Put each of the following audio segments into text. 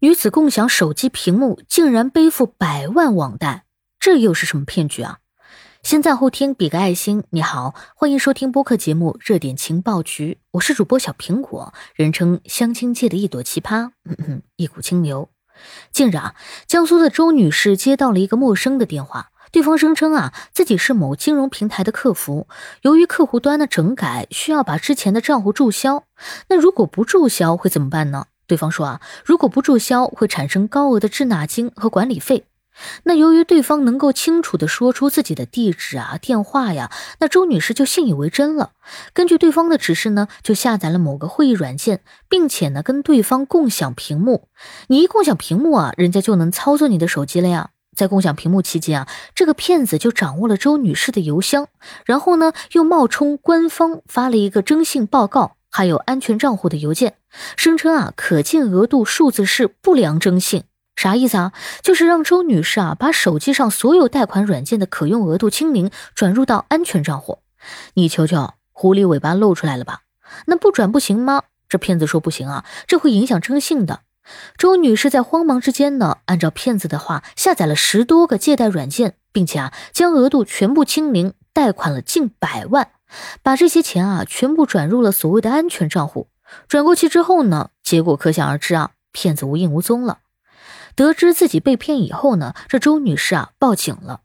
女子共享手机屏幕，竟然背负百万网贷，这又是什么骗局啊？先在后听，比个爱心。你好，欢迎收听播客节目《热点情报局》，我是主播小苹果，人称相亲界的一朵奇葩，嗯嗯，一股清流。近日啊，江苏的周女士接到了一个陌生的电话，对方声称啊自己是某金融平台的客服，由于客户端的整改，需要把之前的账户注销。那如果不注销会怎么办呢？对方说啊，如果不注销，会产生高额的滞纳金和管理费。那由于对方能够清楚的说出自己的地址啊、电话呀，那周女士就信以为真了。根据对方的指示呢，就下载了某个会议软件，并且呢跟对方共享屏幕。你一共享屏幕啊，人家就能操作你的手机了呀。在共享屏幕期间啊，这个骗子就掌握了周女士的邮箱，然后呢又冒充官方发了一个征信报告。还有安全账户的邮件，声称啊可见额度数字是不良征信，啥意思啊？就是让周女士啊把手机上所有贷款软件的可用额度清零，转入到安全账户。你瞧瞧，狐狸尾巴露出来了吧？那不转不行吗？这骗子说不行啊，这会影响征信的。周女士在慌忙之间呢，按照骗子的话下载了十多个借贷软件，并且啊将额度全部清零，贷款了近百万。把这些钱啊全部转入了所谓的安全账户，转过去之后呢，结果可想而知啊，骗子无影无踪了。得知自己被骗以后呢，这周女士啊报警了。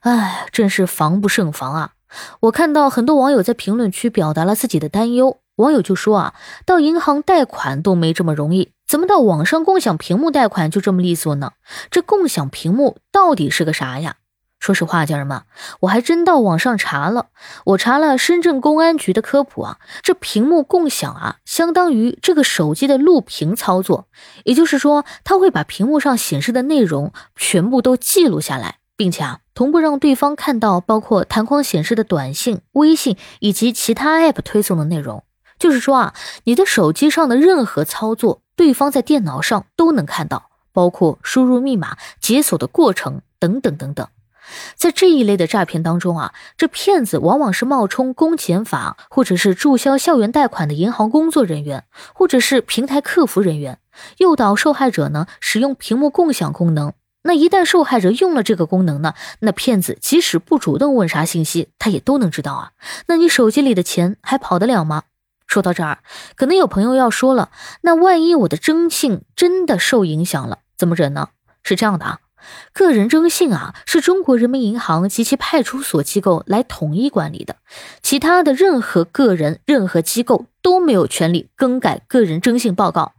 哎，真是防不胜防啊！我看到很多网友在评论区表达了自己的担忧，网友就说啊，到银行贷款都没这么容易，怎么到网上共享屏幕贷款就这么利索呢？这共享屏幕到底是个啥呀？说实话，家人们，我还真到网上查了。我查了深圳公安局的科普啊，这屏幕共享啊，相当于这个手机的录屏操作，也就是说，它会把屏幕上显示的内容全部都记录下来，并且啊，同步让对方看到包括弹框显示的短信、微信以及其他 App 推送的内容。就是说啊，你的手机上的任何操作，对方在电脑上都能看到，包括输入密码、解锁的过程等等等等。在这一类的诈骗当中啊，这骗子往往是冒充公检法或者是注销校园贷款的银行工作人员，或者是平台客服人员，诱导受害者呢使用屏幕共享功能。那一旦受害者用了这个功能呢，那骗子即使不主动问啥信息，他也都能知道啊。那你手机里的钱还跑得了吗？说到这儿，可能有朋友要说了，那万一我的征信真的受影响了，怎么整呢？是这样的啊。个人征信啊，是中国人民银行及其派出所机构来统一管理的，其他的任何个人、任何机构都没有权利更改个人征信报告。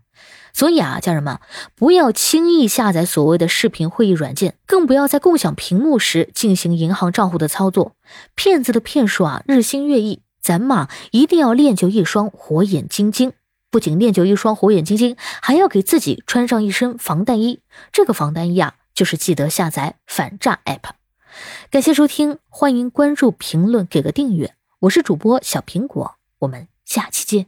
所以啊，家人们不要轻易下载所谓的视频会议软件，更不要在共享屏幕时进行银行账户的操作。骗子的骗术啊，日新月异，咱们一定要练就一双火眼金睛。不仅练就一双火眼金睛，还要给自己穿上一身防弹衣。这个防弹衣啊。就是记得下载反诈 app，感谢收听，欢迎关注、评论、给个订阅，我是主播小苹果，我们下期见。